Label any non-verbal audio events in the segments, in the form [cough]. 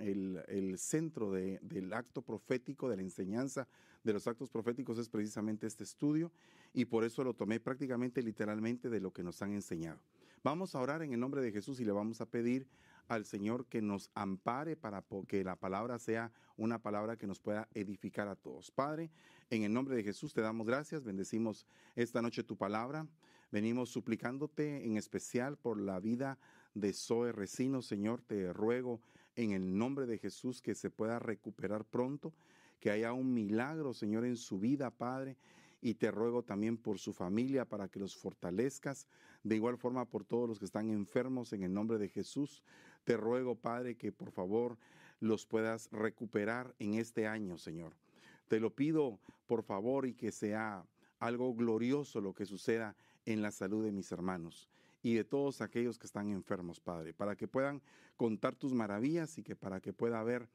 el, centro del acto profético, de la enseñanza de los actos proféticos es precisamente este estudio y por eso lo tomé prácticamente literalmente de lo que nos han enseñado. Vamos a orar en el nombre de Jesús y le vamos a pedir al Señor que nos ampare para que la palabra sea una palabra que nos pueda edificar a todos. Padre, en el nombre de Jesús te damos gracias, bendecimos esta noche tu palabra. Venimos suplicándote en especial por la vida de Zoe Recino, Señor, te ruego en el nombre de Jesús que se pueda recuperar pronto, que haya un milagro, Señor, en su vida, Padre, y te ruego también por su familia para que los fortalezcas, de igual forma por todos los que están enfermos en el nombre de Jesús. Te ruego, Padre, que por favor los puedas recuperar en este año, Señor. Te lo pido, por favor, y que sea algo glorioso lo que suceda en la salud de mis hermanos y de todos aquellos que están enfermos, Padre, para que puedan contar tus maravillas y que para que pueda haber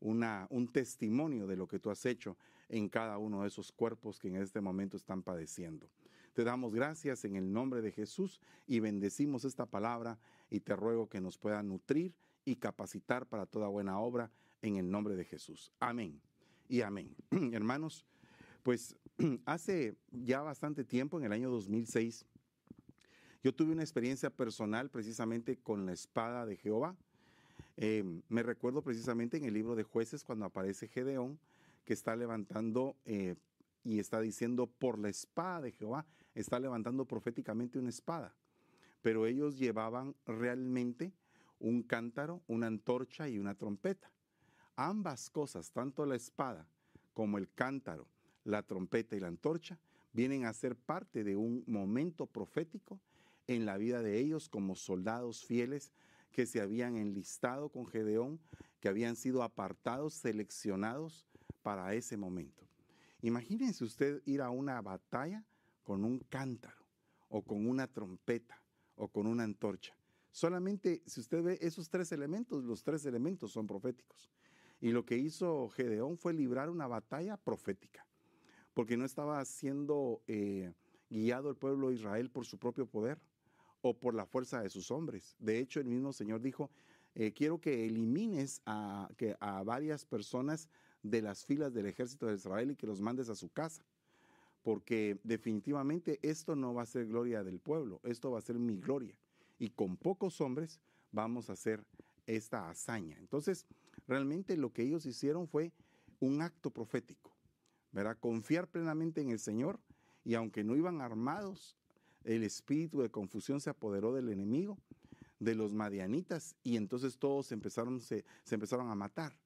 una, un testimonio de lo que tú has hecho en cada uno de esos cuerpos que en este momento están padeciendo. Te damos gracias en el nombre de Jesús y bendecimos esta palabra y te ruego que nos pueda nutrir y capacitar para toda buena obra en el nombre de Jesús. Amén y amén. [clears throat] Hermanos, pues [clears throat] hace ya bastante tiempo, en el año 2006, yo tuve una experiencia personal precisamente con la espada de Jehová. Em, me recuerdo precisamente en el libro de jueces cuando aparece Gedeón, que está levantando eh, y está diciendo por la espada de Jehová, está levantando proféticamente una espada. Pero ellos llevaban realmente un cántaro, una antorcha y una trompeta. Ambas cosas, tanto la espada como el cántaro, la trompeta y la antorcha, vienen a ser parte de un momento profético en la vida de ellos como soldados fieles que se habían enlistado con Gedeón, que habían sido apartados, seleccionados para ese momento. Imagínense usted ir a una batalla con un cántaro o con una trompeta o con una antorcha. Solamente si usted ve esos tres elementos, los tres elementos son proféticos. Y lo que hizo Gedeón fue librar una batalla profética, porque no estaba siendo eh, guiado el pueblo de Israel por su propio poder o por la fuerza de sus hombres. De hecho, el mismo Señor dijo, eh, quiero que elimines a, varias personas de las filas del ejército de Israel y que los mandes a su casa. Porque definitivamente esto no va a ser gloria del pueblo, esto va a ser mi gloria. Y con pocos hombres vamos a hacer esta hazaña. Entonces, realmente lo que ellos hicieron fue un acto profético, ¿verdad? Confiar plenamente en el Señor y aunque no iban armados, el espíritu de confusión se apoderó del enemigo, de los madianitas, y entonces todos se, se empezaron a matar.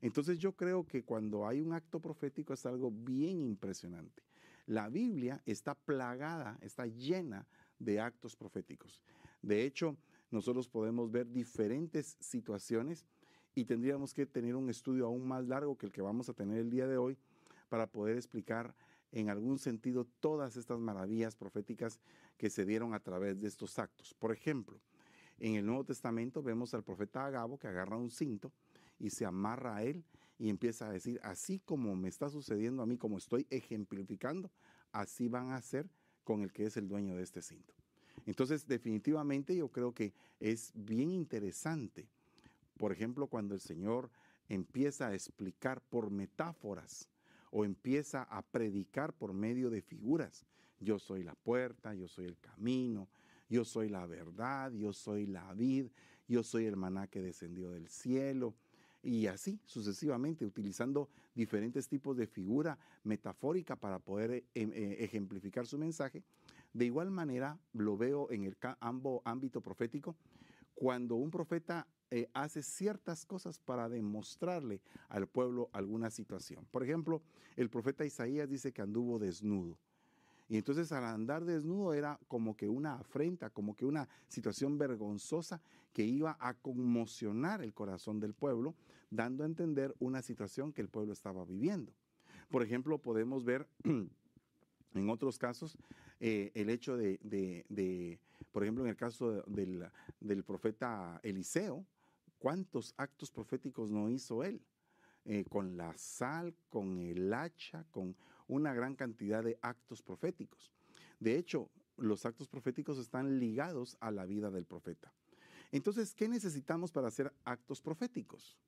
Entonces yo creo que cuando hay un acto profético es algo bien impresionante. La Biblia está plagada, está llena de actos proféticos. De hecho, nosotros podemos ver diferentes situaciones y tendríamos que tener un estudio aún más largo que el que vamos a tener el día de hoy para poder explicar en algún sentido todas estas maravillas proféticas que se dieron a través de estos actos. Por ejemplo, en el Nuevo Testamento vemos al profeta Agabo que agarra un cinto y se amarra a él y empieza a decir, así como me está sucediendo a mí, como estoy ejemplificando, así van a ser con el que es el dueño de este cinto. Entonces, definitivamente yo creo que es bien interesante, por ejemplo, cuando el Señor empieza a explicar por metáforas o empieza a predicar por medio de figuras. Yo soy la puerta, yo soy el camino, yo soy la verdad, yo soy la vid, yo soy el maná que descendió del cielo. Y así sucesivamente, utilizando diferentes tipos de figura metafórica para poder em, eh, ejemplificar su mensaje. De igual manera, lo veo en el ámbito profético, cuando un profeta eh, hace ciertas cosas para demostrarle al pueblo alguna situación. Por ejemplo, el profeta Isaías dice que anduvo desnudo. Y entonces al andar desnudo era como que una afrenta, como que una situación vergonzosa que iba a conmocionar el corazón del pueblo, dando a entender una situación que el pueblo estaba viviendo. Por ejemplo, podemos ver [clears throat] en otros casos eh, el hecho de, por ejemplo, en el caso del, del profeta Eliseo, ¿Cuántos actos proféticos no hizo él? Eh, con la sal, con el hacha, con una gran cantidad de actos proféticos. De hecho, los actos proféticos están ligados a la vida del profeta. Entonces, ¿qué necesitamos para hacer actos proféticos?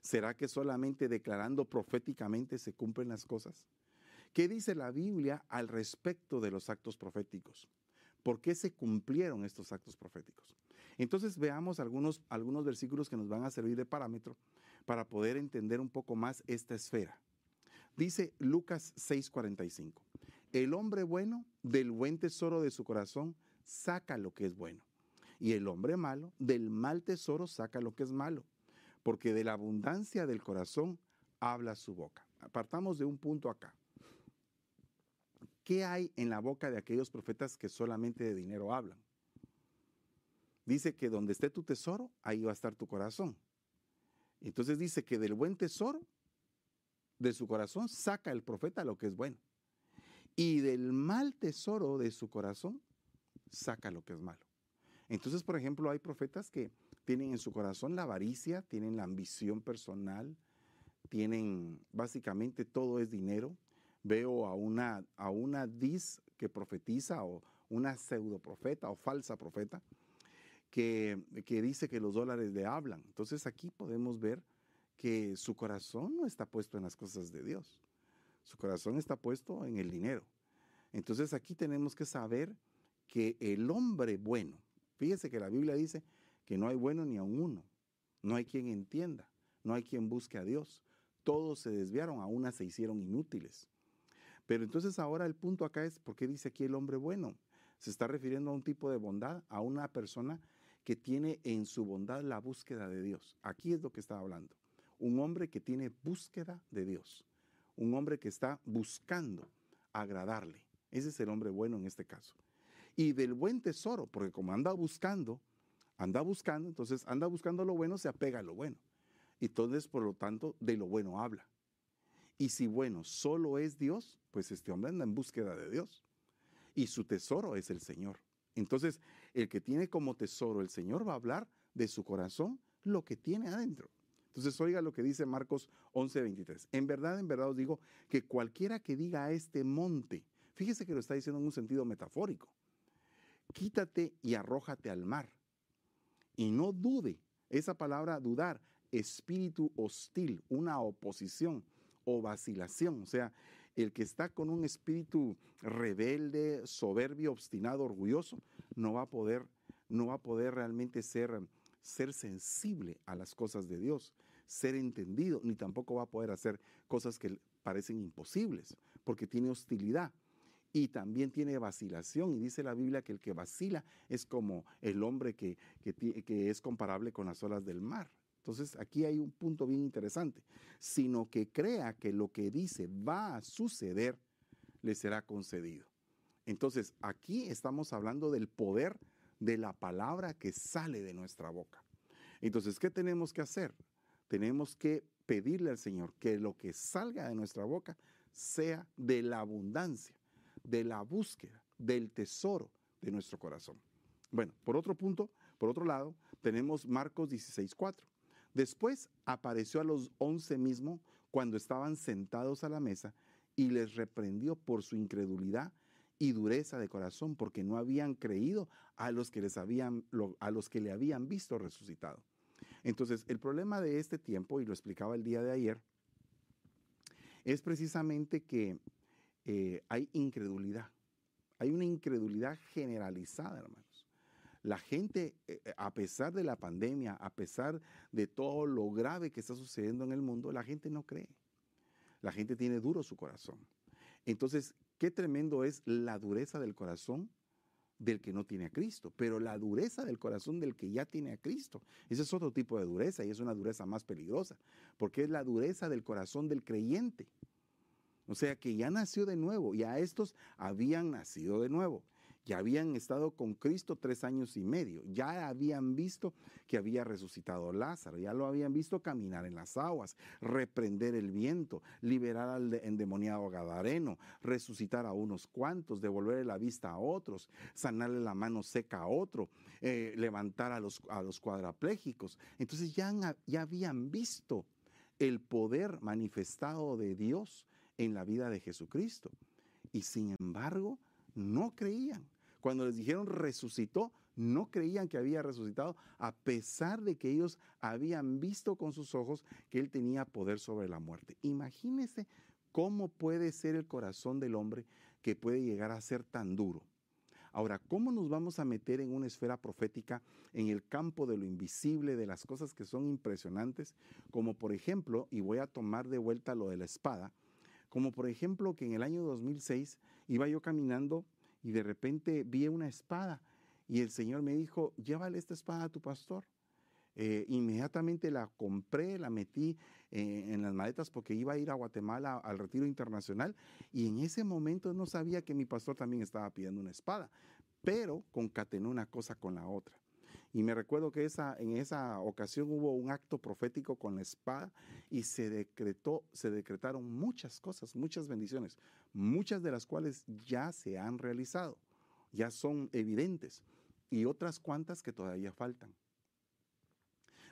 ¿Será que solamente declarando proféticamente se cumplen las cosas? ¿Qué dice la Biblia al respecto de los actos proféticos? ¿Por qué se cumplieron estos actos proféticos? Entonces veamos algunos, algunos versículos que nos van a servir de parámetro para poder entender un poco más esta esfera. Dice Lucas 6:45, el hombre bueno del buen tesoro de su corazón saca lo que es bueno, y el hombre malo del mal tesoro saca lo que es malo, porque de la abundancia del corazón habla su boca. Apartamos de un punto acá. ¿Qué hay en la boca de aquellos profetas que solamente de dinero hablan? Dice que donde esté tu tesoro, ahí va a estar tu corazón. Entonces dice que del buen tesoro de su corazón saca el profeta lo que es bueno. Y del mal tesoro de su corazón saca lo que es malo. Entonces, por ejemplo, hay profetas que tienen en su corazón la avaricia, tienen la ambición personal, tienen básicamente todo es dinero, veo a una, a una dis que profetiza o una pseudo profeta o falsa profeta que, dice que los dólares le hablan. Entonces aquí podemos ver que su corazón no está puesto en las cosas de Dios. Su corazón está puesto en el dinero. Entonces aquí tenemos que saber que el hombre bueno, fíjese que la Biblia dice que no hay bueno ni a uno, no hay quien entienda, no hay quien busque a Dios. Todos se desviaron, a una se hicieron inútiles. Pero entonces ahora el punto acá es, ¿por qué dice aquí el hombre bueno? Se está refiriendo a un tipo de bondad, a una persona que tiene en su bondad la búsqueda de Dios. Aquí es lo que está hablando. Un hombre que tiene búsqueda de Dios. Un hombre que está buscando agradarle. Ese es el hombre bueno en este caso. Y del buen tesoro, porque como anda buscando, anda buscando, entonces anda buscando lo bueno, se apega a lo bueno. Entonces, por lo tanto, de lo bueno habla. Y si bueno, solo es Dios, pues este hombre anda en búsqueda de Dios. Y su tesoro es el Señor. Entonces, el que tiene como tesoro el Señor va a hablar de su corazón lo que tiene adentro. Entonces, oiga lo que dice Marcos 11:23. En verdad, en verdad os digo que cualquiera que diga a este monte, fíjese que lo está diciendo en un sentido metafórico, quítate y arrójate al mar. Y no dude, esa palabra dudar, espíritu hostil, una oposición o vacilación. O sea, el que está con un espíritu rebelde, soberbio, obstinado, orgulloso, no va a poder, no va a poder realmente ser, ser sensible a las cosas de Dios, ser entendido, ni tampoco va a poder hacer cosas que parecen imposibles, porque tiene hostilidad y también tiene vacilación. Y dice la Biblia que el que vacila es como el hombre que, que, es comparable con las olas del mar. Entonces aquí hay un punto bien interesante. Sino que crea que lo que dice va a suceder, le será concedido. Entonces aquí estamos hablando del poder de la palabra que sale de nuestra boca. Entonces, ¿qué tenemos que hacer? Tenemos que pedirle al Señor que lo que salga de nuestra boca sea de la abundancia, de la búsqueda, del tesoro de nuestro corazón. Bueno, por otro punto, por otro lado, tenemos Marcos 16.4. Después apareció a los once mismos cuando estaban sentados a la mesa y les reprendió por su incredulidad y dureza de corazón porque no habían creído a los que les habían a los que le habían visto resucitado. Entonces, el problema de este tiempo y lo explicaba el día de ayer es precisamente que eh, hay incredulidad. Hay una incredulidad generalizada, hermano. La gente, eh, eh, a pesar de la pandemia, a pesar de todo lo grave que está sucediendo en el mundo, la gente no cree. La gente tiene duro su corazón. Entonces, qué tremendo es la dureza del corazón del que no tiene a Cristo, pero la dureza del corazón del que ya tiene a Cristo. Ese es otro tipo de dureza y es una dureza más peligrosa, porque es la dureza del corazón del creyente. O sea, que ya nació de nuevo y a estos habían nacido de nuevo ya habían estado con Cristo tres años y medio, ya habían visto que había resucitado Lázaro, ya lo habían visto caminar en las aguas, reprender el viento, liberar al endemoniado Gadareno, resucitar a unos cuantos, devolverle la vista a otros, sanarle la mano seca a otro, eh, levantar a los, a los cuadraplégicos. Entonces ya, ya habían visto el poder manifestado de Dios en la vida de Jesucristo. Y sin embargo, no creían. Cuando les dijeron resucitó, no creían que había resucitado, a pesar de que ellos habían visto con sus ojos que él tenía poder sobre la muerte. Imagínense cómo puede ser el corazón del hombre que puede llegar a ser tan duro. Ahora, ¿cómo nos vamos a meter en una esfera profética en el campo de lo invisible, de las cosas que son impresionantes? Como por ejemplo, y voy a tomar de vuelta lo de la espada, como por ejemplo que en el año 2006 iba yo caminando y de repente vi una espada y el Señor me dijo, llévale esta espada a tu pastor. Eh, inmediatamente la compré, la metí eh, en las maletas porque iba a ir a Guatemala al retiro internacional y en ese momento no sabía que mi pastor también estaba pidiendo una espada, pero concatenó una cosa con la otra. Y me recuerdo que en esa ocasión hubo un acto profético con la espada y se decretó, se decretaron muchas cosas, muchas bendiciones, muchas de las cuales ya se han realizado, ya son evidentes y otras cuantas que todavía faltan.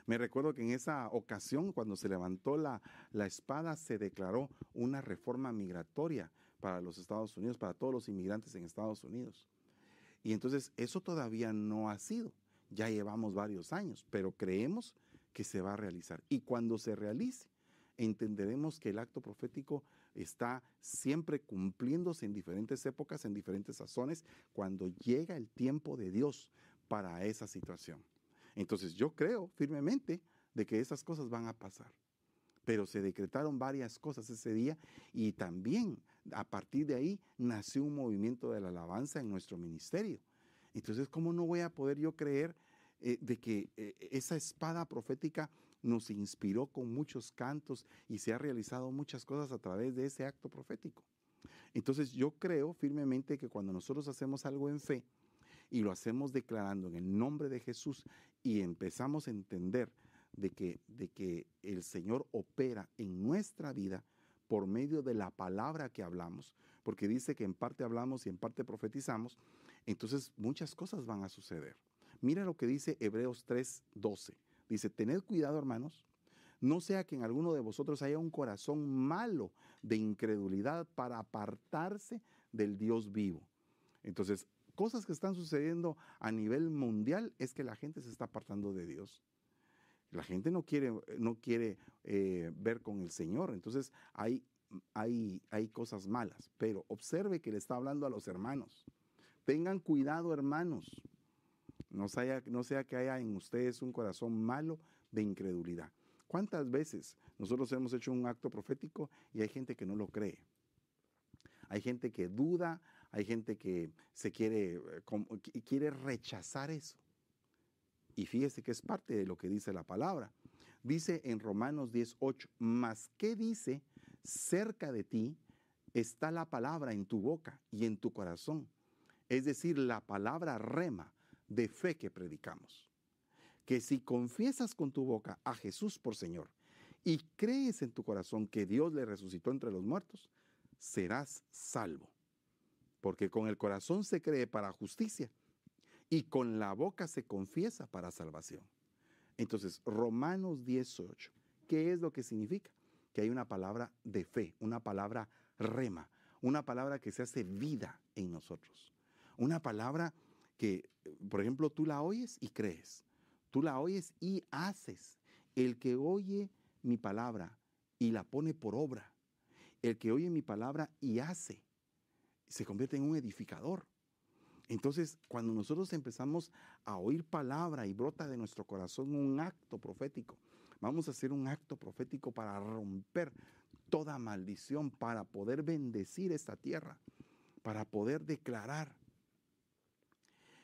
Me recuerdo que en esa ocasión, cuando se levantó la, la espada, se declaró una reforma migratoria para los Estados Unidos, para todos los inmigrantes en Estados Unidos. Y entonces eso todavía no ha sido. Ya llevamos varios años, pero creemos que se va a realizar. Y cuando se realice, entenderemos que el acto profético está siempre cumpliéndose en diferentes épocas, en diferentes sazones, cuando llega el tiempo de Dios para esa situación. Entonces yo creo firmemente de que esas cosas van a pasar. Pero se decretaron varias cosas ese día y también a partir de ahí nació un movimiento de la alabanza en nuestro ministerio. Entonces, ¿cómo no voy a poder yo creer eh, de que eh, esa espada profética nos inspiró con muchos cantos y se ha realizado muchas cosas a través de ese acto profético? Entonces, yo creo firmemente que cuando nosotros hacemos algo en fe, y lo hacemos declarando en el nombre de Jesús y empezamos a entender de que, de que el Señor opera en nuestra vida por medio de la palabra que hablamos, porque dice que en parte hablamos y en parte profetizamos, entonces muchas cosas van a suceder. Mira lo que dice Hebreos 3:12. Dice, tened cuidado hermanos, no sea que en alguno de vosotros haya un corazón malo de incredulidad para apartarse del Dios vivo. Entonces, cosas que están sucediendo a nivel mundial es que la gente se está apartando de Dios. La gente no quiere, no quiere eh, ver con el Señor. Entonces hay, hay, hay cosas malas. Pero observe que le está hablando a los hermanos. Tengan cuidado, hermanos. No sea, no sea que haya en ustedes un corazón malo de incredulidad. ¿Cuántas veces nosotros hemos hecho un acto profético y hay gente que no lo cree? Hay gente que duda, hay gente que se quiere, eh, quiere rechazar eso. Y fíjese que es parte de lo que dice la palabra. Dice en Romanos 18, mas ¿qué dice? Cerca de ti está la palabra en tu boca y en tu corazón. Es decir, la palabra rema de fe que predicamos. Que si confiesas con tu boca a Jesús por Señor y crees en tu corazón que Dios le resucitó entre los muertos, serás salvo porque con el corazón se cree para justicia y con la boca se confiesa para salvación. Entonces, Romanos 18, ¿qué es lo que significa? Que hay una palabra de fe, una palabra rema, una palabra que se hace vida en nosotros. Una palabra por ejemplo, tú la oyes y crees. Tú la oyes y haces. El que oye mi palabra y la pone por obra. El que oye mi palabra y hace se convierte en un edificador. Entonces, cuando nosotros empezamos a oír palabra y brota de nuestro corazón un acto profético, vamos a hacer un acto profético para romper toda maldición, para poder bendecir esta tierra, para poder declarar.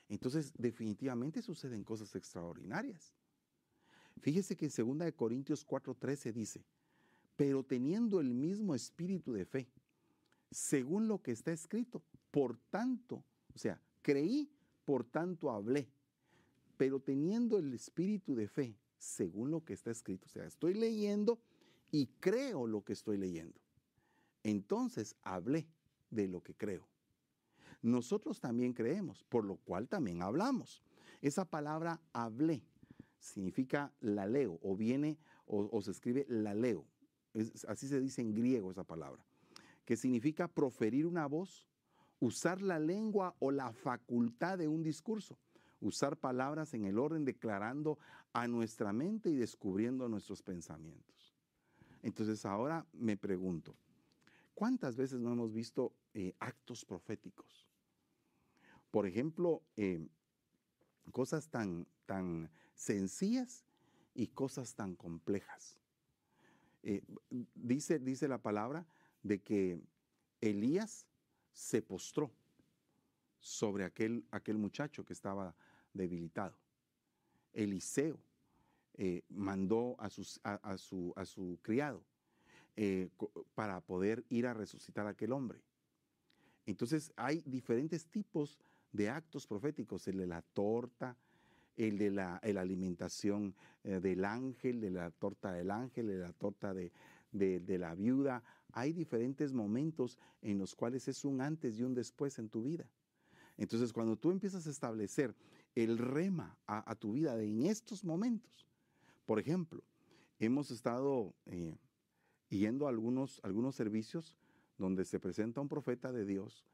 Entonces, definitivamente suceden cosas extraordinarias. Fíjese que en 2 Corintios 4:13 dice, pero teniendo el mismo espíritu de fe, según lo que está escrito. Por tanto, o sea, creí, por tanto hablé. Pero teniendo el espíritu de fe, según lo que está escrito, o sea, estoy leyendo y creo lo que estoy leyendo. Entonces hablé de lo que creo. Nosotros también creemos, por lo cual también hablamos. Esa palabra hablé significa la leo o viene o, se escribe la leo. así se dice en griego esa palabra que significa proferir una voz, usar la lengua o la facultad de un discurso, usar palabras en el orden declarando a nuestra mente y descubriendo nuestros pensamientos. Entonces ahora me pregunto, ¿cuántas veces no hemos visto eh, actos proféticos? Por ejemplo, eh, cosas tan, tan sencillas y cosas tan complejas. Eh, dice, dice la palabra de que Elías se postró sobre aquel, aquel muchacho que estaba debilitado. Eliseo eh, mandó a, sus, a, su, a, su, criado para poder ir a resucitar a aquel hombre. Entonces hay diferentes tipos de actos proféticos, el de la torta, el de la, alimentación eh, del ángel, de la torta del ángel, de la torta de, de, la viuda. Hay diferentes momentos en los cuales es un antes y un después en tu vida. Entonces, cuando tú empiezas a establecer el rema a, tu vida en estos momentos, por ejemplo, hemos estado eh, yendo a algunos, algunos servicios donde se presenta un profeta de Dios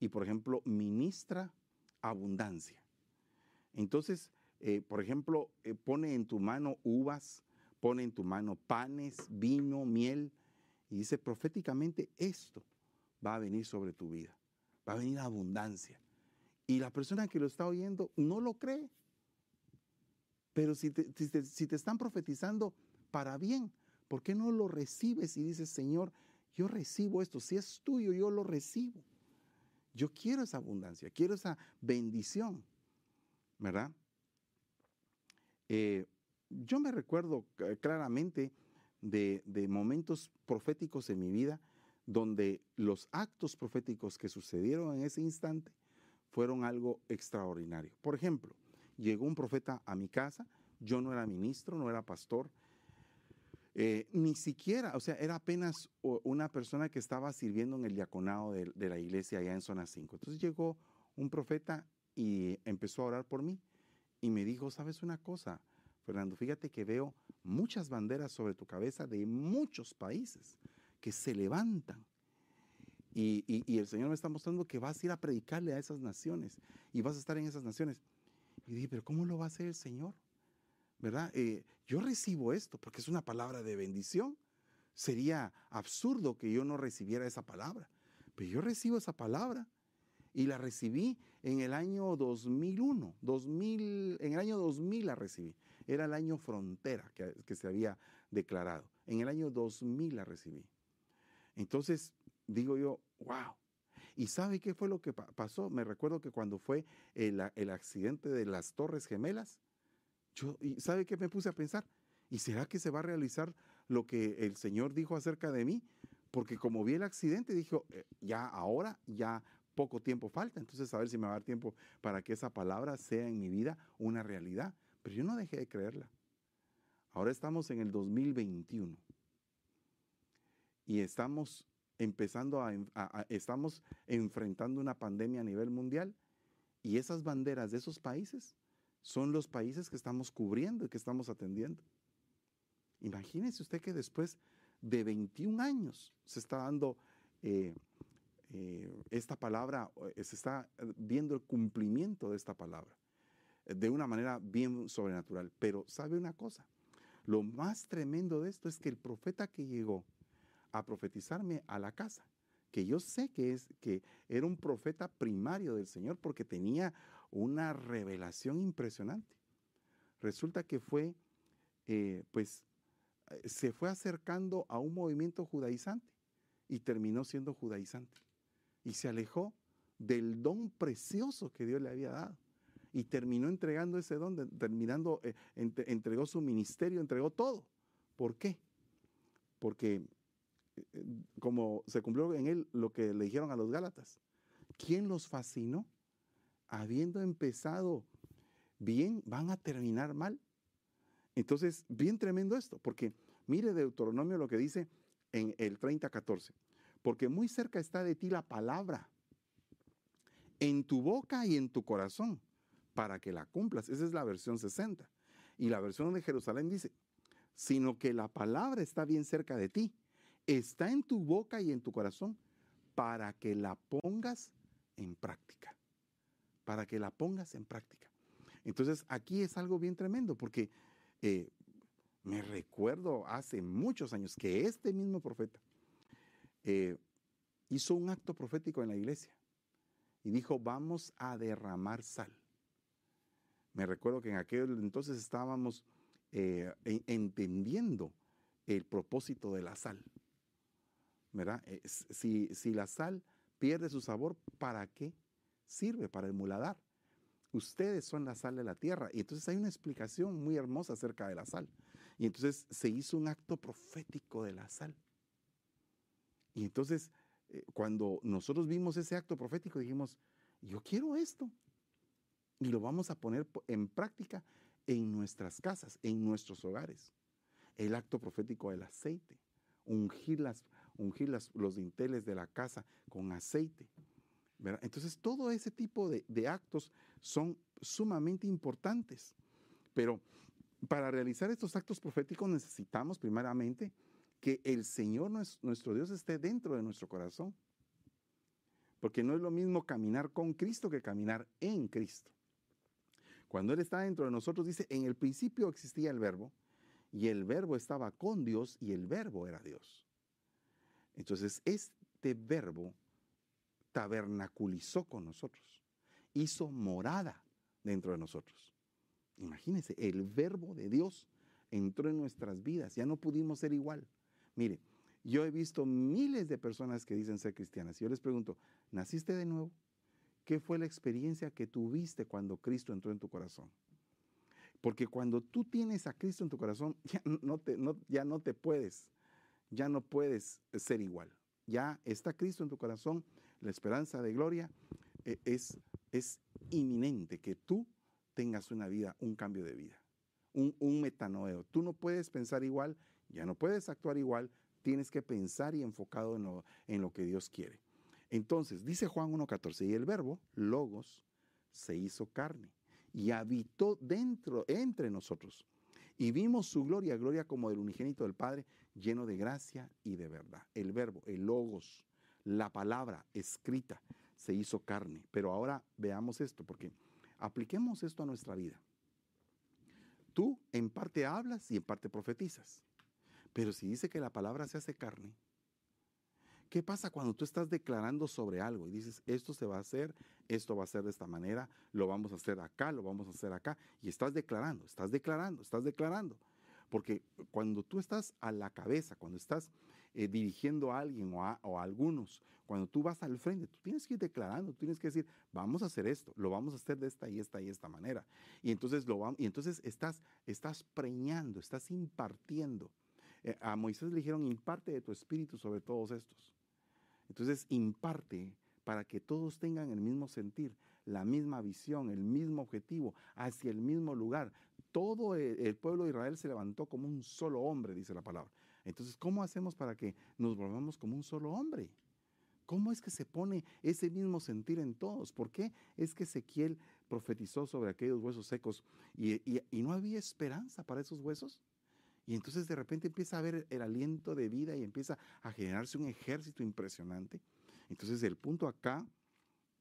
y, por ejemplo, ministra abundancia. Entonces, eh, por ejemplo, eh, pone en tu mano uvas, pone en tu mano panes, vino, miel, y dice proféticamente esto va a venir sobre tu vida, va a venir abundancia. Y la persona que lo está oyendo no lo cree. Pero si te, si te están profetizando para bien, ¿por qué no lo recibes y dices, Señor, yo recibo esto, si es tuyo, yo lo recibo? Yo quiero esa abundancia, quiero esa bendición, ¿verdad? Eh, yo me recuerdo claramente de, momentos proféticos en mi vida donde los actos proféticos que sucedieron en ese instante fueron algo extraordinario. Por ejemplo, llegó un profeta a mi casa, yo no era ministro, no era pastor, eh, ni siquiera, o sea, era apenas una persona que estaba sirviendo en el diaconado de, la iglesia allá en zona 5. Entonces llegó un profeta y empezó a orar por mí y me dijo, ¿sabes una cosa? Fernando, fíjate que veo muchas banderas sobre tu cabeza de muchos países que se levantan. Y, el Señor me está mostrando que vas a ir a predicarle a esas naciones y vas a estar en esas naciones. Y dije, pero ¿cómo lo va a hacer el Señor? ¿Verdad? Eh, yo recibo esto porque es una palabra de bendición. Sería absurdo que yo no recibiera esa palabra. Pero yo recibo esa palabra y la recibí en el año 2001, 2000, en el año 2000 la recibí. Era el año frontera que, se había declarado. En el año 2000 la recibí. Entonces, digo yo, wow. ¿Y sabe qué fue lo que pasó? Me recuerdo que cuando fue el, accidente de las Torres Gemelas, yo, ¿y sabe qué me puse a pensar? ¿Y será que se va a realizar lo que el Señor dijo acerca de mí? Porque como vi el accidente, dijo, eh, ya ahora, ya poco tiempo falta, entonces a ver si me va a dar tiempo para que esa palabra sea en mi vida una realidad. Pero yo no dejé de creerla. Ahora estamos en el 2021 y estamos empezando a, estamos enfrentando una pandemia a nivel mundial y esas banderas de esos países son los países que estamos cubriendo y que estamos atendiendo. Imagínese usted que después de 21 años se está dando eh, eh, esta palabra, eh, se está viendo el cumplimiento de esta palabra de una manera bien sobrenatural. Pero sabe una cosa, lo más tremendo de esto es que el profeta que llegó a profetizarme a la casa, que yo sé que es que era un profeta primario del Señor porque tenía una revelación impresionante. Resulta que fue, pues, se fue acercando a un movimiento judaizante y terminó siendo judaizante y se alejó del don precioso que Dios le había dado. Y terminó entregando ese don, terminando, eh, entregó su ministerio, entregó todo. ¿Por qué? Porque eh, como se cumplió en él lo que le dijeron a los Gálatas, ¿quién los fascinó? Habiendo empezado bien, van a terminar mal. Entonces, bien tremendo esto, porque mire Deuteronomio lo que dice en el 30-14 porque muy cerca está de ti la palabra, en tu boca y en tu corazón, para que la cumplas. Esa es la versión 60. Y la versión de Jerusalén dice, sino que la palabra está bien cerca de ti, está en tu boca y en tu corazón, para que la pongas en práctica. Para que la pongas en práctica. Entonces aquí es algo bien tremendo porque eh, me recuerdo hace muchos años que este mismo profeta eh, hizo un acto profético en la iglesia y dijo, vamos a derramar sal. Me recuerdo que en aquel entonces estábamos eh, entendiendo el propósito de la sal. ¿Verdad? si, si la sal pierde su sabor, ¿para qué sirve? Para el muladar. Ustedes son la sal de la tierra. Y entonces hay una explicación muy hermosa acerca de la sal. Y entonces se hizo un acto profético de la sal. Y entonces eh, cuando nosotros vimos ese acto profético dijimos, yo quiero esto. Y lo vamos a poner en práctica en nuestras casas, en nuestros hogares. El acto profético del aceite. Ungir, las, ungir los dinteles de la casa con aceite. Entonces todo ese tipo de, de actos son sumamente importantes. Pero para realizar estos actos proféticos necesitamos primeramente que el Señor nuestro Dios esté dentro de nuestro corazón. Porque no es lo mismo caminar con Cristo que caminar en Cristo. Cuando Él está dentro de nosotros, dice, en el principio existía el verbo, y el verbo estaba con Dios, y el verbo era Dios. Entonces, este verbo tabernaculizó con nosotros, hizo morada dentro de nosotros. Imagínense, el verbo de Dios entró en nuestras vidas, ya no pudimos ser igual. Mire, yo he visto miles de personas que dicen ser cristianas. Y yo les pregunto, ¿naciste de nuevo? ¿Qué fue la experiencia que tuviste cuando Cristo entró en tu corazón? Porque cuando tú tienes a Cristo en tu corazón, [laughs] ya no te, ya no te puedes, ya no puedes ser igual. Ya está Cristo en tu corazón, la esperanza de gloria eh, es, es inminente que tú tengas una vida, un cambio de vida, un, un metanoeo. Tú no puedes pensar igual ya no puedes actuar igual, tienes que pensar y enfocado en lo, en lo que Dios quiere. Entonces, dice Juan 1.14, y el verbo, logos, se hizo carne y habitó dentro, entre nosotros. Y vimos su gloria, gloria como del unigénito del Padre, lleno de gracia y de verdad. El verbo, el logos, la palabra escrita, se hizo carne. Pero ahora veamos esto, porque apliquemos esto a nuestra vida. Tú en parte hablas y en parte profetizas. Pero si dice que la palabra se hace carne, ¿qué pasa cuando tú estás declarando sobre algo y dices, esto se va a hacer, esto va a ser de esta manera, lo vamos a hacer acá, lo vamos a hacer acá? Y estás declarando, estás declarando, estás declarando. Porque cuando tú estás a la cabeza, cuando estás eh, dirigiendo a alguien o a, algunos, cuando tú vas al frente, tú tienes que ir declarando, tú tienes que decir, vamos a hacer esto, lo vamos a hacer de esta y esta y esta manera. Y entonces, lo y entonces estás, estás preñando, estás impartiendo. Eh, a Moisés le dijeron, imparte de tu espíritu sobre todos estos. Entonces, imparte para que todos tengan el mismo sentir, la misma visión, el mismo objetivo, hacia el mismo lugar. Todo el pueblo de Israel se levantó como un solo hombre, dice la palabra. Entonces, ¿cómo hacemos para que nos volvamos como un solo hombre? ¿Cómo es que se pone ese mismo sentir en todos? ¿Por qué es que Ezequiel profetizó sobre aquellos huesos secos y, no había esperanza para esos huesos? Y entonces de repente empieza a ver el aliento de vida y empieza a generarse un ejército impresionante. Entonces el punto acá,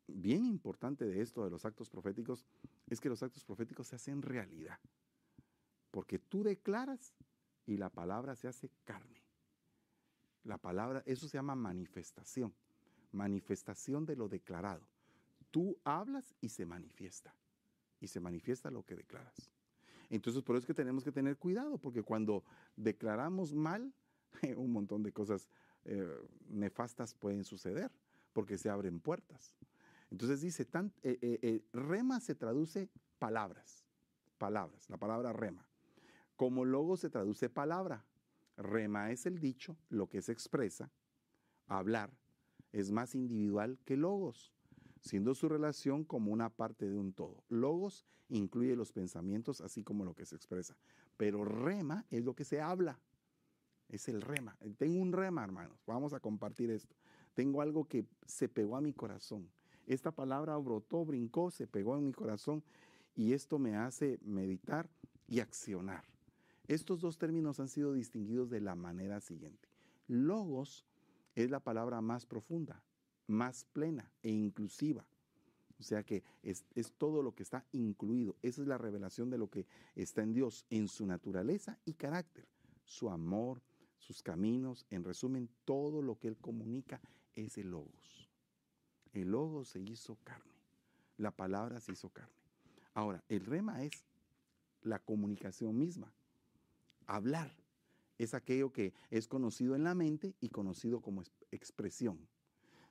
bien importante de esto, de los actos proféticos, es que los actos proféticos se hacen realidad. Porque tú declaras y la palabra se hace carne. La palabra, eso se llama manifestación. Manifestación de lo declarado. Tú hablas y se manifiesta. Y se manifiesta lo que declaras. Entonces, por eso es que tenemos que tener cuidado, porque cuando declaramos mal, [laughs] un montón de cosas eh, nefastas pueden suceder, porque se abren puertas. Entonces dice, tan, eh, eh, rema se traduce palabras, palabras, la palabra rema. Como logo se traduce palabra. Rema es el dicho, lo que se expresa, hablar, es más individual que logos siendo su relación como una parte de un todo. Logos incluye los pensamientos así como lo que se expresa, pero rema es lo que se habla. Es el rema. Tengo un rema, hermanos. Vamos a compartir esto. Tengo algo que se pegó a mi corazón. Esta palabra brotó, brincó, se pegó en mi corazón y esto me hace meditar y accionar. Estos dos términos han sido distinguidos de la manera siguiente. Logos es la palabra más profunda, más plena e inclusiva. O sea que es, todo lo que está incluido. Esa es la revelación de lo que está en Dios, en su naturaleza y carácter, su amor, sus caminos. En resumen, todo lo que Él comunica es el logos. El logos se hizo carne. La palabra se hizo carne. Ahora, el rema es la comunicación misma. Hablar es aquello que es conocido en la mente y conocido como expresión.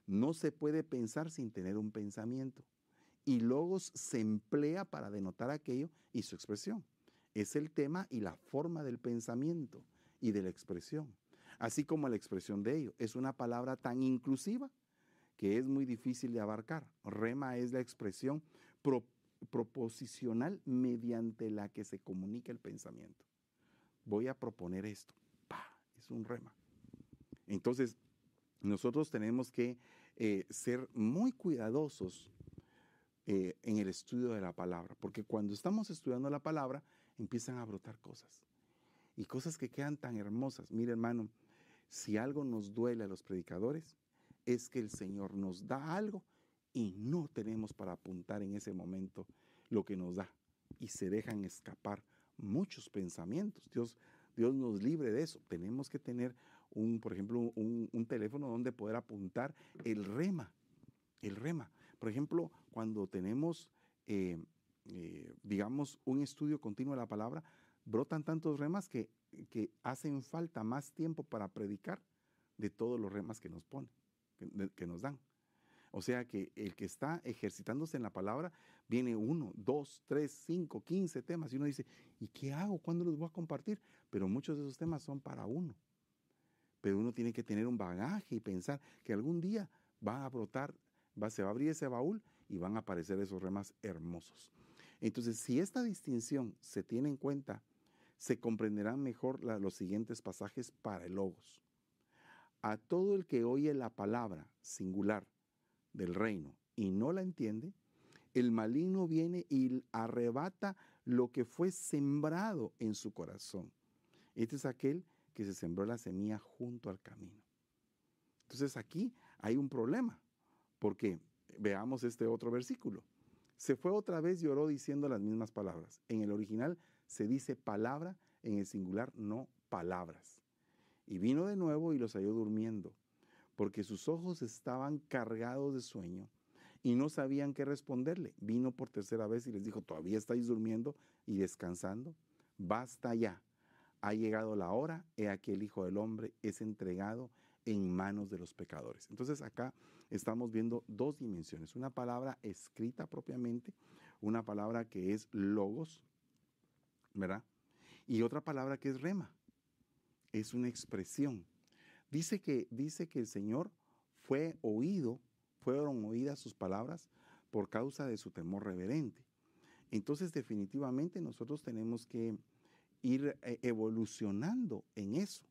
No se puede pensar sin tener un pensamiento. Y logos se emplea para denotar aquello y su expresión. Es el tema y la forma del pensamiento y de la expresión. Así como la expresión de ello. Es una palabra tan inclusiva que es muy difícil de abarcar. Rema es la expresión proposicional mediante la que se comunica el pensamiento. Voy a proponer esto. Es un rema. Entonces, nosotros tenemos que eh, ser muy cuidadosos eh, en el estudio de la palabra, porque cuando estamos estudiando la palabra, empiezan a brotar cosas. Y cosas que quedan tan hermosas. Mire, hermano, si algo nos duele a los predicadores, es que el Señor nos da algo y no tenemos para apuntar en ese momento lo que nos da. Y se dejan escapar muchos pensamientos. Dios, Dios nos libre de eso. Tenemos que tener un, por ejemplo, un, teléfono donde poder apuntar el rema. El rema. Por ejemplo, cuando tenemos, eh, eh, digamos, un estudio continuo de la palabra, brotan tantos remas que, que hacen falta más tiempo para predicar de todos los remas que nos ponen, que nos dan. O sea que el que está ejercitándose en la palabra viene uno, dos, tres, cinco, quince temas y uno dice, ¿y qué hago? ¿Cuándo los voy a compartir? Pero muchos de esos temas son para uno. Pero uno tiene que tener un bagaje y pensar que algún día va a brotar, va, se va a abrir ese baúl y van a aparecer esos remas hermosos. Entonces, si esta distinción se tiene en cuenta, se comprenderán mejor los siguientes pasajes para el logos. A todo el que oye la palabra singular del reino y no la entiende, el maligno viene y arrebata lo que fue sembrado en su corazón. Este es aquel que se sembró la semilla junto al camino. Entonces aquí hay un problema, porque veamos este otro versículo. Se fue otra vez y oró diciendo las mismas palabras. En el original se dice palabra, en el singular no palabras. Y vino de nuevo y los halló durmiendo porque sus ojos estaban cargados de sueño y no sabían qué responderle. Vino por tercera vez y les dijo, ¿todavía estáis durmiendo y descansando? Basta ya, ha llegado la hora, he aquí el Hijo del Hombre es entregado en manos de los pecadores. Entonces acá estamos viendo dos dimensiones, una palabra escrita propiamente, una palabra que es logos, ¿verdad? Y otra palabra que es rema, es una expresión. Dice que, dice que el Señor fue oído, fueron oídas sus palabras por causa de su temor reverente. Entonces definitivamente nosotros tenemos que ir eh, evolucionando en eso,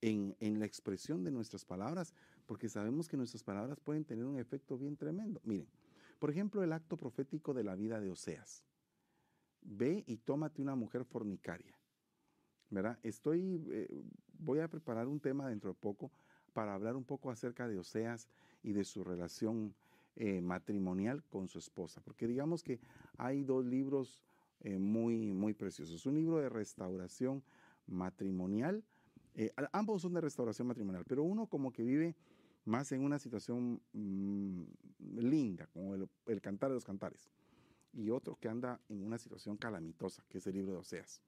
en, en, la expresión de nuestras palabras, porque sabemos que nuestras palabras pueden tener un efecto bien tremendo. Miren, por ejemplo, el acto profético de la vida de Oseas. Ve y tómate una mujer fornicaria. ¿Verdad? Estoy, eh, voy a preparar un tema dentro de poco para hablar un poco acerca de Oseas y de su relación eh, matrimonial con su esposa, porque digamos que hay dos libros eh, muy, muy preciosos. Un libro de restauración matrimonial, eh, ambos son de restauración matrimonial, pero uno como que vive más en una situación mm, linda, como el, el, cantar de los cantares, y otro que anda en una situación calamitosa, que es el libro de Oseas,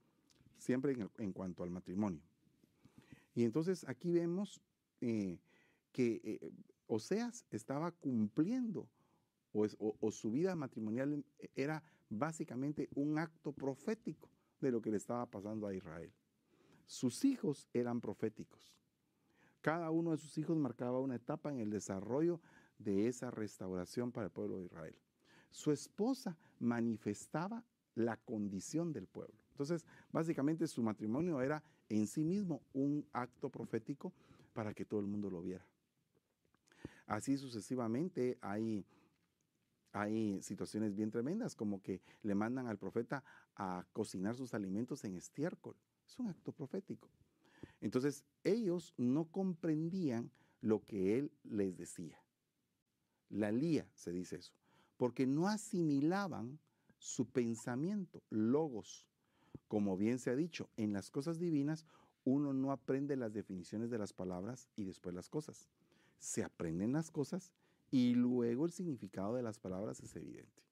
siempre en cuanto al matrimonio. Y entonces aquí vemos eh, que eh, Oseas estaba cumpliendo o, su vida matrimonial era básicamente un acto profético de lo que le estaba pasando a Israel. Sus hijos eran proféticos. Cada uno de sus hijos marcaba una etapa en el desarrollo de esa restauración para el pueblo de Israel. Su esposa manifestaba la condición del pueblo. Entonces, básicamente su matrimonio era en sí mismo un acto profético para que todo el mundo lo viera. Así sucesivamente hay, hay situaciones bien tremendas, como que le mandan al profeta a cocinar sus alimentos en estiércol. Es un acto profético. Entonces, ellos no comprendían lo que él les decía. La lía, se dice eso porque no asimilaban su pensamiento, logos. Como bien se ha dicho, en las cosas divinas uno no aprende las definiciones de las palabras y después las cosas. Se aprenden las cosas y luego el significado de las palabras es evidente.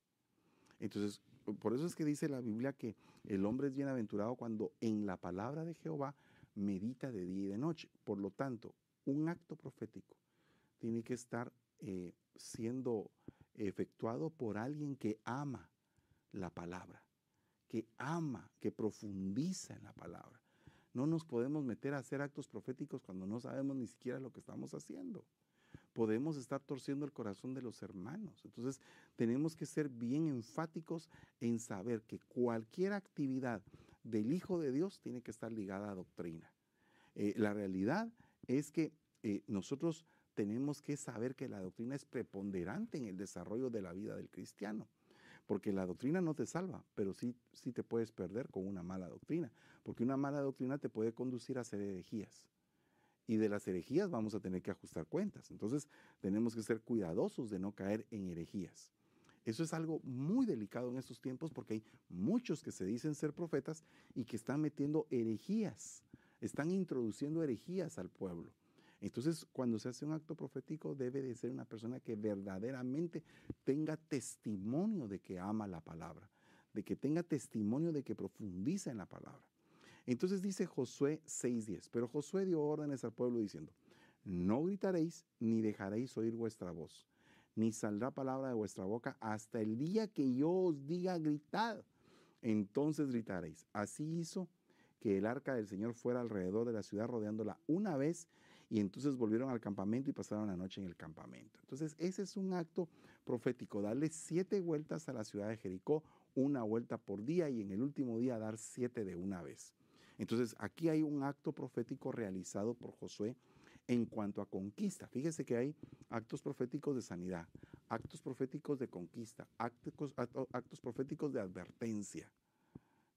Entonces, por eso es que dice la Biblia que el hombre es bienaventurado cuando en la palabra de Jehová medita de día y de noche. Por lo tanto, un acto profético tiene que estar eh, siendo efectuado por alguien que ama la palabra, que ama, que profundiza en la palabra. No nos podemos meter a hacer actos proféticos cuando no sabemos ni siquiera lo que estamos haciendo podemos estar torciendo el corazón de los hermanos. Entonces tenemos que ser bien enfáticos en saber que cualquier actividad del Hijo de Dios tiene que estar ligada a doctrina. Eh, la realidad es que eh, nosotros tenemos que saber que la doctrina es preponderante en el desarrollo de la vida del cristiano. Porque la doctrina no te salva, pero sí, sí te puedes perder con una mala doctrina. Porque una mala doctrina te puede conducir a hacer herejías y de las herejías vamos a tener que ajustar cuentas. Entonces tenemos que ser cuidadosos de no caer en herejías. Eso es algo muy delicado en estos tiempos porque hay muchos que se dicen ser profetas y que están metiendo herejías, están introduciendo herejías al pueblo. Entonces, cuando se hace un acto profético, debe de ser una persona que verdaderamente tenga testimonio de que ama la palabra, de que tenga testimonio de que profundiza en la palabra. Entonces dice Josué 6:10, pero Josué dio órdenes al pueblo diciendo, no gritaréis ni dejaréis oír vuestra voz, ni saldrá palabra de vuestra boca hasta el día que yo os diga gritad. Entonces gritaréis. Así hizo que el arca del Señor fuera alrededor de la ciudad rodeándola una vez y entonces volvieron al campamento y pasaron la noche en el campamento. Entonces ese es un acto profético, darle siete vueltas a la ciudad de Jericó, una vuelta por día y en el último día dar siete de una vez. Entonces, aquí hay un acto profético realizado por Josué en cuanto a conquista. Fíjese que hay actos proféticos de sanidad, actos proféticos de conquista, actos, actos proféticos de advertencia.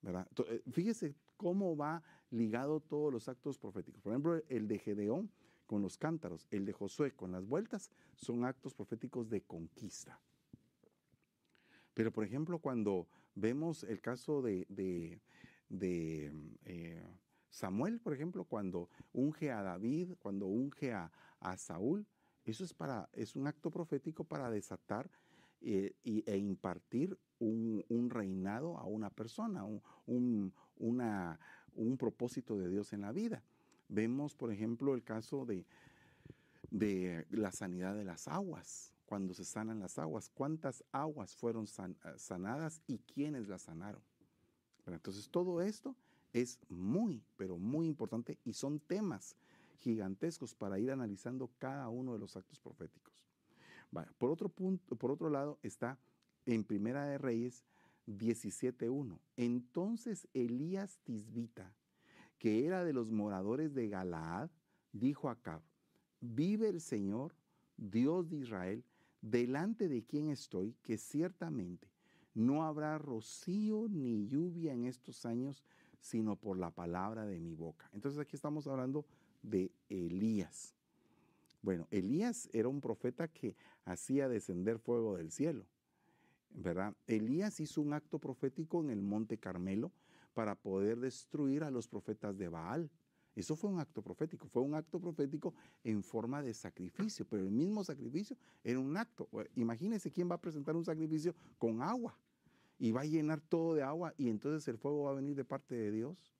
¿verdad? Eh, fíjese cómo va ligado todos los actos proféticos. Por ejemplo, el de Gedeón con los cántaros, el de Josué con las vueltas, son actos proféticos de conquista. Pero, por ejemplo, cuando vemos el caso de, eh, Samuel, por ejemplo, cuando unge a David, cuando unge a, Saúl, eso es, para, es un acto profético para desatar eh, e impartir un, reinado a una persona, un, un propósito de Dios en la vida. Vemos, por ejemplo, el caso de, de la sanidad de las aguas, cuando se sanan las aguas, cuántas aguas fueron sanadas y quiénes las sanaron. Entonces todo esto es muy, pero muy importante y son temas gigantescos para ir analizando cada uno de los actos proféticos. por otro punto, por otro lado está en Primera de Reyes 17.1. Entonces Elías Tisbita, que era de los moradores de Galaad, dijo a Acab, vive el Señor, Dios de Israel, delante de quien estoy, que ciertamente no habrá rocío ni lluvia en estos años, sino por la palabra de mi boca. Entonces aquí estamos hablando de Elías. Bueno, Elías era un profeta que hacía descender fuego del cielo, ¿verdad? Elías hizo un acto profético en el monte Carmelo para poder destruir a los profetas de Baal. Eso fue un acto profético, fue un acto profético en forma de sacrificio, pero el mismo sacrificio era un acto. Imagínense quién va a presentar un sacrificio con agua y va a llenar todo de agua y entonces el fuego va a venir de parte de Dios.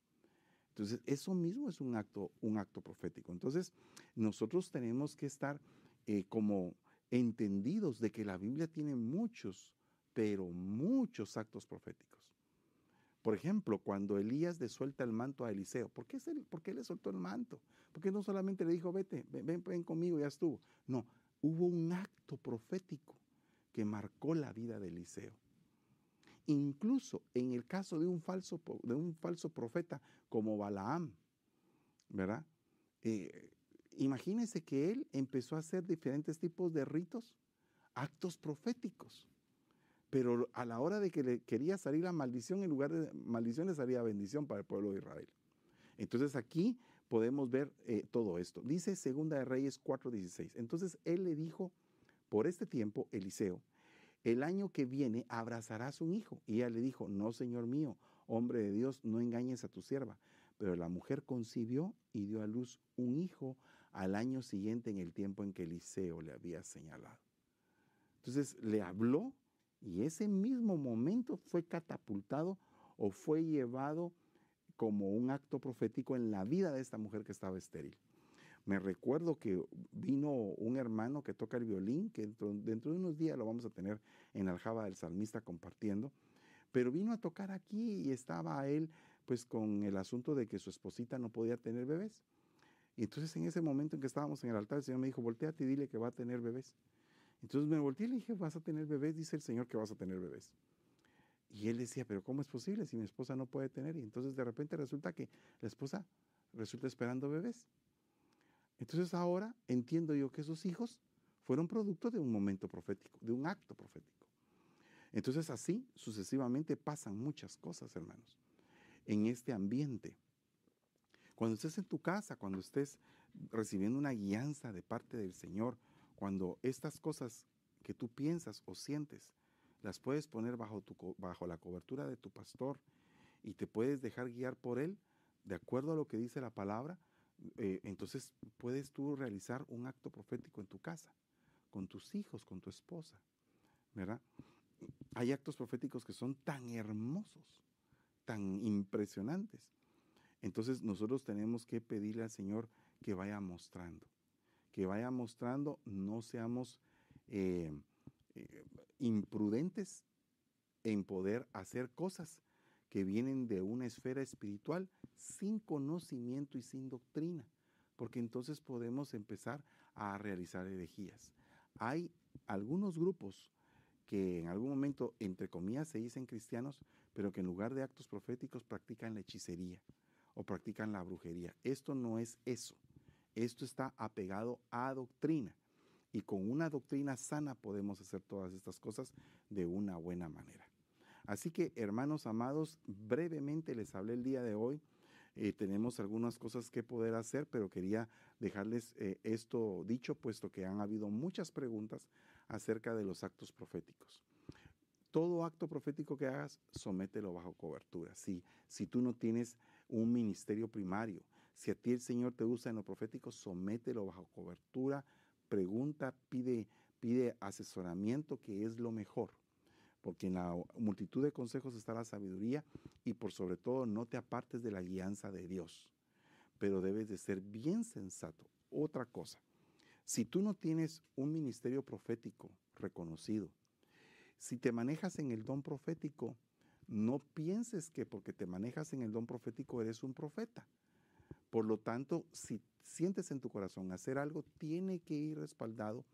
Entonces, eso mismo es un acto, un acto profético. Entonces, nosotros tenemos que estar eh, como entendidos de que la Biblia tiene muchos, pero muchos actos proféticos. Por ejemplo, cuando Elías le suelta el manto a Eliseo, ¿por qué, ¿por qué le soltó el manto? Porque no solamente le dijo, vete, ven, ven conmigo, ya estuvo. No, hubo un acto profético que marcó la vida de Eliseo. Incluso en el caso de un falso, de un falso profeta como Balaam, ¿verdad? Eh, imagínense que él empezó a hacer diferentes tipos de ritos, actos proféticos pero a la hora de que le quería salir la maldición, en lugar de maldición le salía bendición para el pueblo de Israel. Entonces aquí podemos ver eh, todo esto. Dice Segunda de Reyes 4:16. Entonces él le dijo, por este tiempo, Eliseo, el año que viene abrazarás un hijo. Y ella le dijo, no, Señor mío, hombre de Dios, no engañes a tu sierva. Pero la mujer concibió y dio a luz un hijo al año siguiente en el tiempo en que Eliseo le había señalado. Entonces le habló y ese mismo momento fue catapultado o fue llevado como un acto profético en la vida de esta mujer que estaba estéril. Me recuerdo que vino un hermano que toca el violín, que dentro, de unos días lo vamos a tener en Aljaba del Salmista compartiendo, pero vino a tocar aquí y estaba él pues con el asunto de que su esposita no podía tener bebés. Y entonces en ese momento en que estábamos en el altar, el Señor me dijo, volteate y dile que va a tener bebés. Entonces me volteé y le dije, vas a tener bebés, dice el Señor que vas a tener bebés. Y él decía, pero ¿cómo es posible si mi esposa no puede tener? Y entonces de repente resulta que la esposa resulta esperando bebés. Entonces ahora entiendo yo que esos hijos fueron producto de un momento profético, de un acto profético. Entonces así sucesivamente pasan muchas cosas, hermanos, en este ambiente. Cuando estés en tu casa, cuando estés recibiendo una guianza de parte del Señor, cuando estas cosas que tú piensas o sientes, las puedes poner bajo, la cobertura de tu pastor y te puedes dejar guiar por él, de acuerdo a lo que dice la palabra, eh, entonces puedes tú realizar un acto profético en tu casa, con tus hijos, con tu esposa, ¿verdad? Hay actos proféticos que son tan hermosos, tan impresionantes. Entonces nosotros tenemos que pedirle al Señor que vaya mostrando, que vaya mostrando, no seamos eh, eh, imprudentes en poder hacer cosas que vienen de una esfera espiritual sin conocimiento y sin doctrina, porque entonces podemos empezar a realizar herejías. Hay algunos grupos que en algún momento, entre comillas, se dicen cristianos, pero que en lugar de actos proféticos practican la hechicería o practican la brujería. Esto no es eso. Esto está apegado a doctrina. Y con una doctrina sana podemos hacer todas estas cosas de una buena manera. Así que, hermanos amados, brevemente les hablé el día de hoy. Eh, tenemos algunas cosas que poder hacer, pero quería dejarles eh, esto dicho, puesto que han habido muchas preguntas acerca de los actos proféticos. Todo acto profético que hagas, somételo bajo cobertura. Si, si tú no tienes un ministerio primario, si a ti el Señor te usa en lo profético, somételo bajo cobertura pregunta, pide, pide asesoramiento, que es lo mejor. Porque en la multitud de consejos está la sabiduría y por sobre todo no te apartes de la guianza de Dios. Pero debes de ser bien sensato. Otra cosa, si tú no tienes un ministerio profético reconocido, si te manejas en el don profético, no pienses que porque te manejas en el don profético eres un profeta. Por lo tanto, si sientes en tu corazón hacer algo, tiene que ir respaldado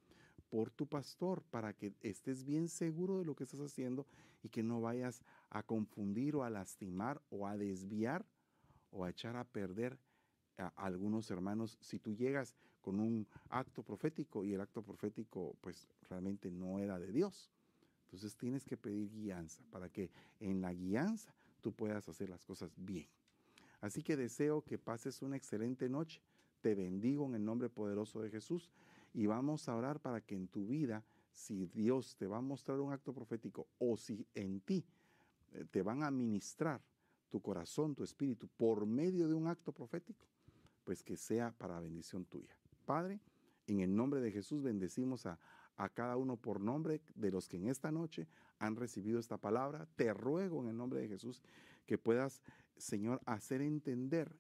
por tu pastor para que estés bien seguro de lo que estás haciendo y que no vayas a confundir o a lastimar o a desviar o a echar a perder a algunos hermanos si tú llegas con un acto profético y el acto profético pues realmente no era de Dios. Entonces tienes que pedir guianza para que en la guianza tú puedas hacer las cosas bien. Así que deseo que pases una excelente noche. Te bendigo en el nombre poderoso de Jesús y vamos a orar para que en tu vida, si Dios te va a mostrar un acto profético o si en ti eh, te van a ministrar tu corazón, tu espíritu, por medio de un acto profético, pues que sea para bendición tuya. Padre, en el nombre de Jesús bendecimos a, a cada uno por nombre de los que en esta noche han recibido esta palabra. Te ruego en el nombre de Jesús que puedas, Señor, hacer entender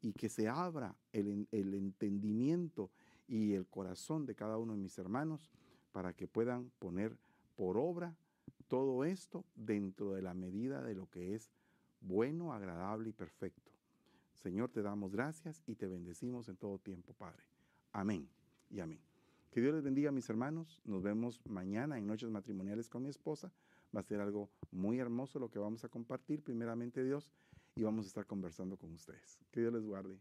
y que se abra el, entendimiento y el corazón de cada uno de mis hermanos para que puedan poner por obra todo esto dentro de la medida de lo que es bueno, agradable y perfecto. Señor, te damos gracias y te bendecimos en todo tiempo, Padre. Amén y amén. Que Dios les bendiga, mis hermanos. Nos vemos mañana en Noches Matrimoniales con mi esposa. Va a ser algo muy hermoso lo que vamos a compartir, primeramente Dios, y vamos a estar conversando con ustedes. Que Dios les guarde.